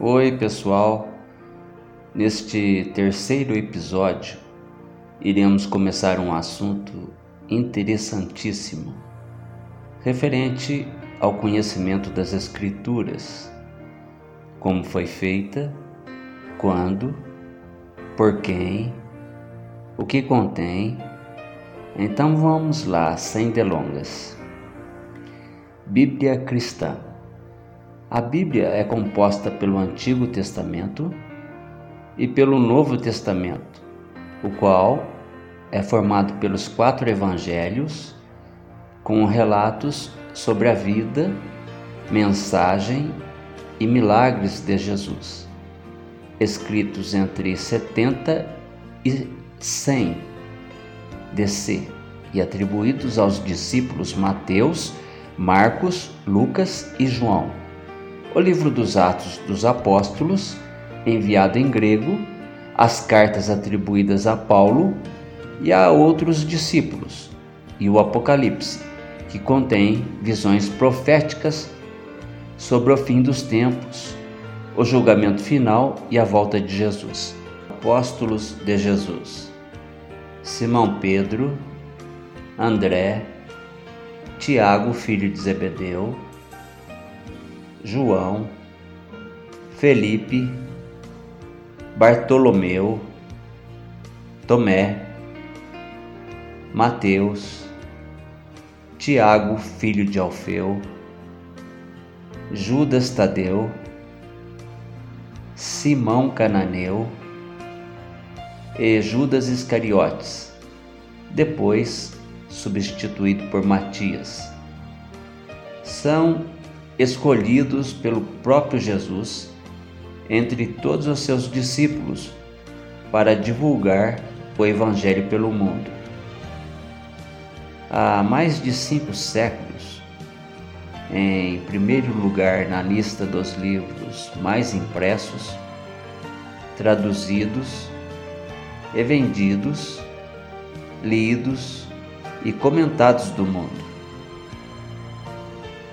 Oi, pessoal. Neste terceiro episódio, iremos começar um assunto interessantíssimo referente ao conhecimento das Escrituras, como foi feita, quando, por quem, o que contém. Então vamos lá, sem delongas. Bíblia Cristã a Bíblia é composta pelo Antigo Testamento e pelo Novo Testamento, o qual é formado pelos quatro evangelhos com relatos sobre a vida, mensagem e milagres de Jesus, escritos entre 70 e 100 DC e atribuídos aos discípulos Mateus, Marcos, Lucas e João o livro dos Atos dos Apóstolos, enviado em grego, as cartas atribuídas a Paulo e a outros discípulos, e o Apocalipse, que contém visões proféticas sobre o fim dos tempos, o julgamento final e a volta de Jesus. Apóstolos de Jesus: Simão Pedro, André, Tiago, filho de Zebedeu, João, Felipe, Bartolomeu, Tomé, Mateus, Tiago, filho de Alfeu, Judas Tadeu, Simão Cananeu e Judas Iscariotes, depois substituído por Matias. São escolhidos pelo próprio Jesus entre todos os seus discípulos para divulgar o Evangelho pelo mundo. Há mais de cinco séculos, em primeiro lugar na lista dos livros mais impressos, traduzidos e vendidos, lidos e comentados do mundo.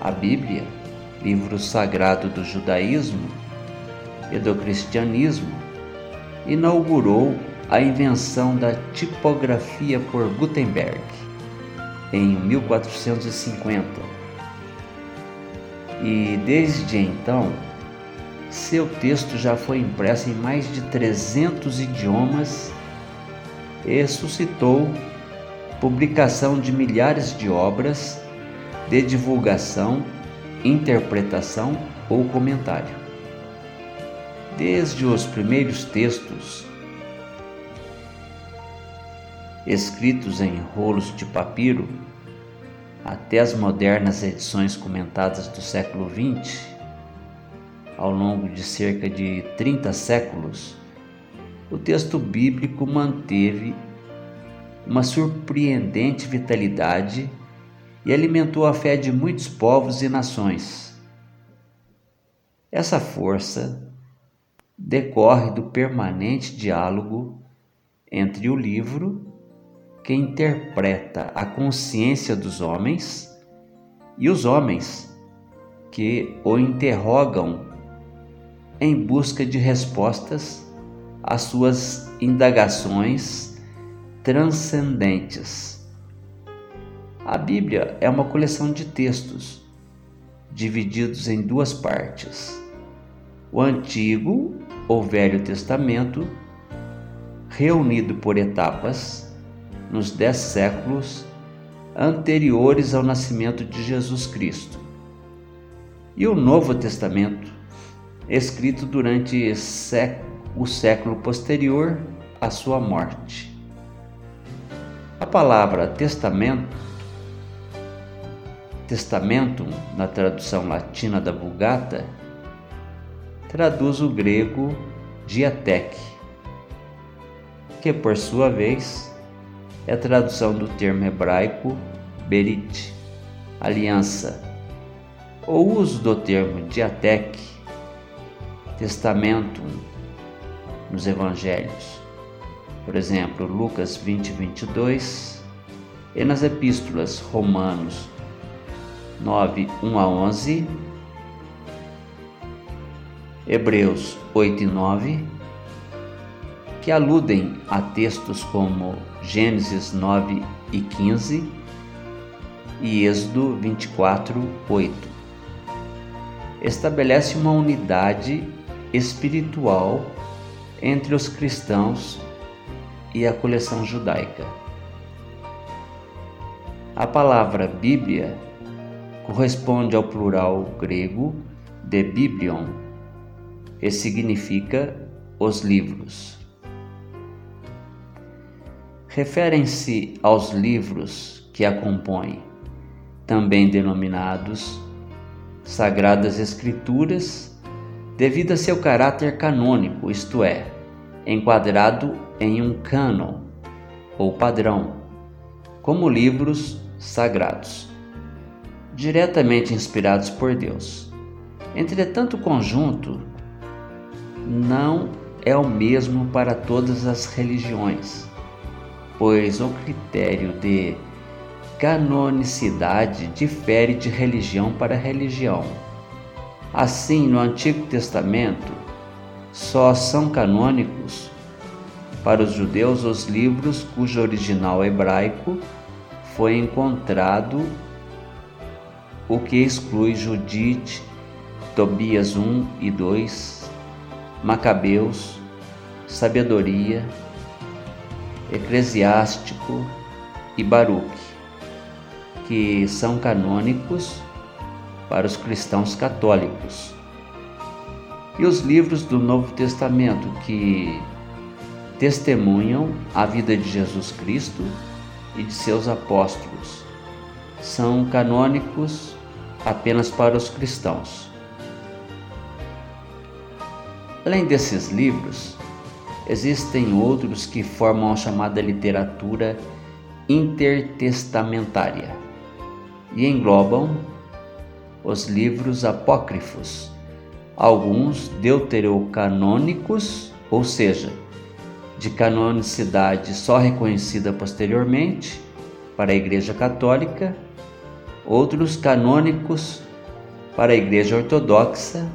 A Bíblia livro sagrado do judaísmo e do cristianismo, inaugurou a invenção da tipografia por Gutenberg em 1450. E desde então, seu texto já foi impresso em mais de 300 idiomas e suscitou publicação de milhares de obras de divulgação interpretação ou comentário. Desde os primeiros textos escritos em rolos de papiro até as modernas edições comentadas do século XX, ao longo de cerca de 30 séculos, o texto bíblico manteve uma surpreendente vitalidade e alimentou a fé de muitos povos e nações. Essa força decorre do permanente diálogo entre o livro, que interpreta a consciência dos homens, e os homens, que o interrogam em busca de respostas às suas indagações transcendentes. A Bíblia é uma coleção de textos divididos em duas partes: o Antigo ou Velho Testamento, reunido por etapas nos dez séculos anteriores ao nascimento de Jesus Cristo, e o Novo Testamento, escrito durante o século posterior à sua morte. A palavra testamento Testamentum, na tradução latina da Vulgata, traduz o grego diatek, que por sua vez é tradução do termo hebraico berit, aliança. O uso do termo diatek, testamento nos evangelhos, por exemplo, Lucas 20, 22, e nas epístolas Romanos 9, 1 a 11, Hebreus 8 e 9, que aludem a textos como Gênesis 9 e 15 e Êxodo 24, 8. Estabelece uma unidade espiritual entre os cristãos e a coleção judaica. A palavra Bíblia corresponde ao plural grego de biblion e significa os livros. Referem-se aos livros que a compõem, também denominados Sagradas Escrituras, devido a seu caráter canônico, isto é, enquadrado em um cânon ou padrão, como livros sagrados, diretamente inspirados por Deus. Entretanto, o conjunto não é o mesmo para todas as religiões, pois o critério de canonicidade difere de religião para religião. Assim, no Antigo Testamento, só são canônicos para os judeus os livros cujo original hebraico foi encontrado, o que exclui Judite, Tobias 1 e 2, Macabeus, Sabedoria, Eclesiástico e Baruque que são canônicos para os cristãos católicos. E os livros do Novo Testamento que testemunham a vida de Jesus Cristo e de seus apóstolos são canônicos apenas para os cristãos. Além desses livros, existem outros que formam a chamada literatura intertestamentária e englobam os livros apócrifos, alguns deuterocanônicos, ou seja, de canonicidade só reconhecida posteriormente para a Igreja Católica, outros canônicos para a Igreja Ortodoxa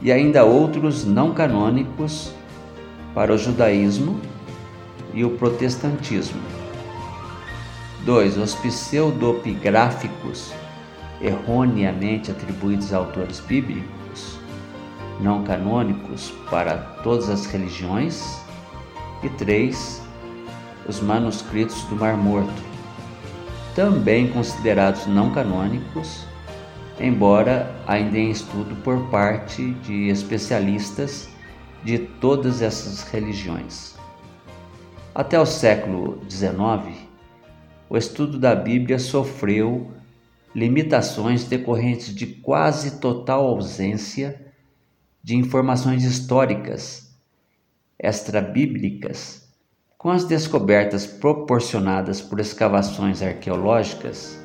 e ainda outros não canônicos para o judaísmo e o protestantismo. 2. Os pseudopigráficos, erroneamente atribuídos a autores bíblicos, não canônicos para todas as religiões. E 3. Os manuscritos do Mar Morto, também considerados não canônicos, embora ainda em estudo por parte de especialistas de todas essas religiões. Até o século XIX, o estudo da Bíblia sofreu limitações decorrentes de quase total ausência de informações históricas extrabíblicas. Com as descobertas proporcionadas por escavações arqueológicas,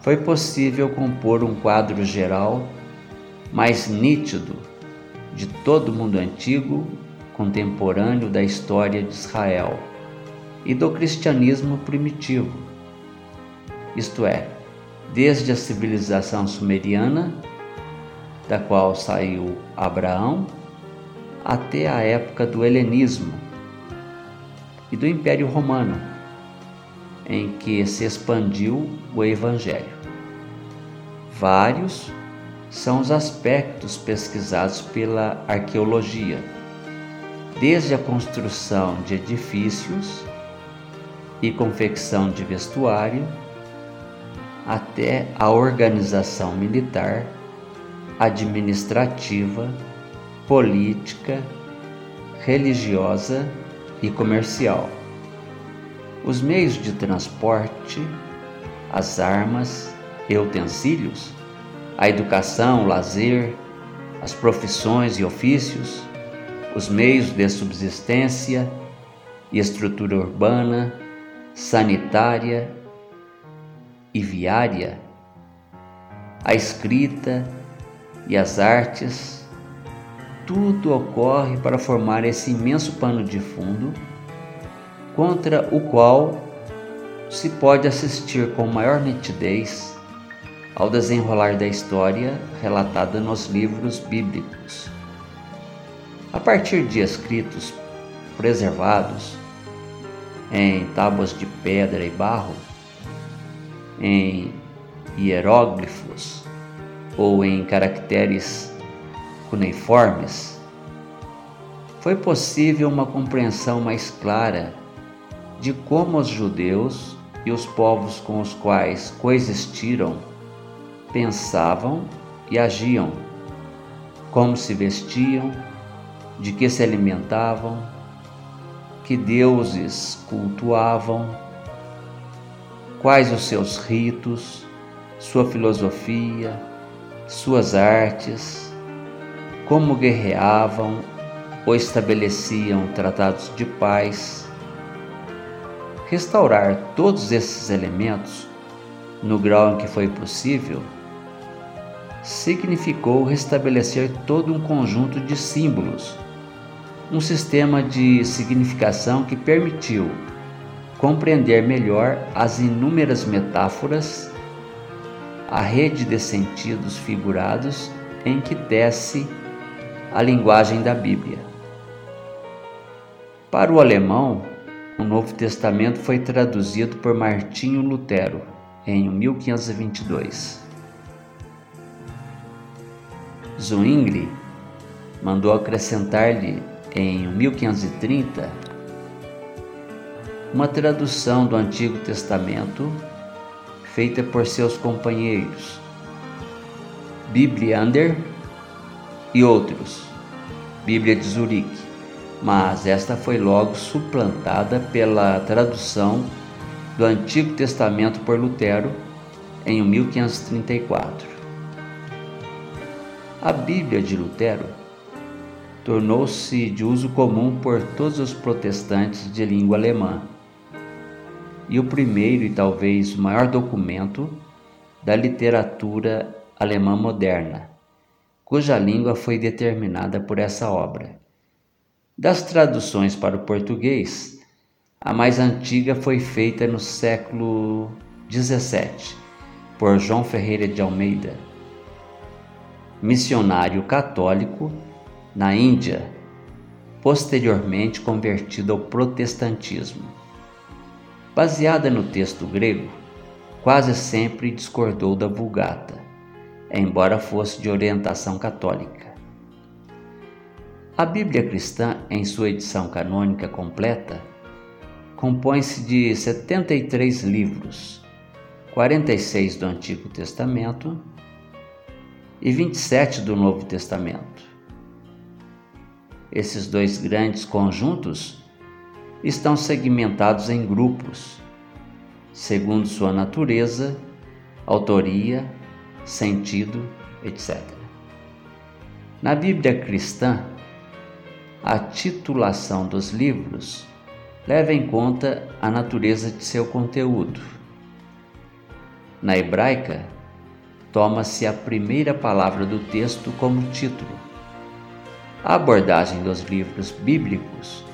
foi possível compor um quadro geral mais nítido de todo o mundo antigo contemporâneo da história de Israel e do cristianismo primitivo, isto é, desde a civilização sumeriana, da qual saiu Abraão, até a época do helenismo e do Império Romano, em que se expandiu o Evangelho. Vários são os aspectos pesquisados pela arqueologia, desde a construção de edifícios e confecção de vestuário, até a organização militar, administrativa, política, religiosa e comercial. Os meios de transporte, as armas e utensílios, a educação, o lazer, as profissões e ofícios, os meios de subsistência e estrutura urbana, sanitária e viária, a escrita e as artes, tudo ocorre para formar esse imenso pano de fundo contra o qual se pode assistir com maior nitidez ao desenrolar da história relatada nos livros bíblicos. A partir de escritos preservados em tábuas de pedra e barro, em hieróglifos ou em caracteres cuneiformes, foi possível uma compreensão mais clara de como os judeus e os povos com os quais coexistiram pensavam e agiam, como se vestiam, de que se alimentavam, que deuses cultuavam, quais os seus ritos, sua filosofia, suas artes, como guerreavam ou estabeleciam tratados de paz. Restaurar todos esses elementos no grau em que foi possível significou restabelecer todo um conjunto de símbolos, um sistema de significação que permitiu compreender melhor as inúmeras metáforas, a rede de sentidos figurados em que desce a linguagem da Bíblia. Para o alemão, o Novo Testamento foi traduzido por Martinho Lutero em 1522. Zwingli mandou acrescentar-lhe em 1530 uma tradução do Antigo Testamento feita por seus companheiros Bibliander e outros, Bíblia de Zurique, mas esta foi logo suplantada pela tradução do Antigo Testamento por Lutero em 1534. A Bíblia de Lutero tornou-se de uso comum por todos os protestantes de língua alemã. E o primeiro e talvez o maior documento da literatura alemã moderna, cuja língua foi determinada por essa obra. Das traduções para o português, a mais antiga foi feita no século XVII por João Ferreira de Almeida missionário católico na Índia, posteriormente convertido ao protestantismo. Baseada no texto grego, quase sempre discordou da Vulgata, embora fosse de orientação católica. A Bíblia cristã, em sua edição canônica completa, compõe-se de 73 livros, 46 do Antigo Testamento e 27 do Novo Testamento. Esses dois grandes conjuntos estão segmentados em grupos, segundo sua natureza, autoria, sentido, etc. Na Bíblia cristã, a titulação dos livros leva em conta a natureza de seu conteúdo. Na hebraica, toma-se a primeira palavra do texto como título. A abordagem dos livros bíblicos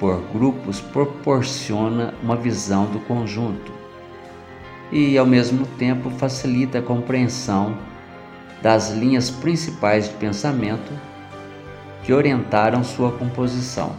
por grupos proporciona uma visão do conjunto e, ao mesmo tempo, facilita a compreensão das linhas principais de pensamento que orientaram sua composição.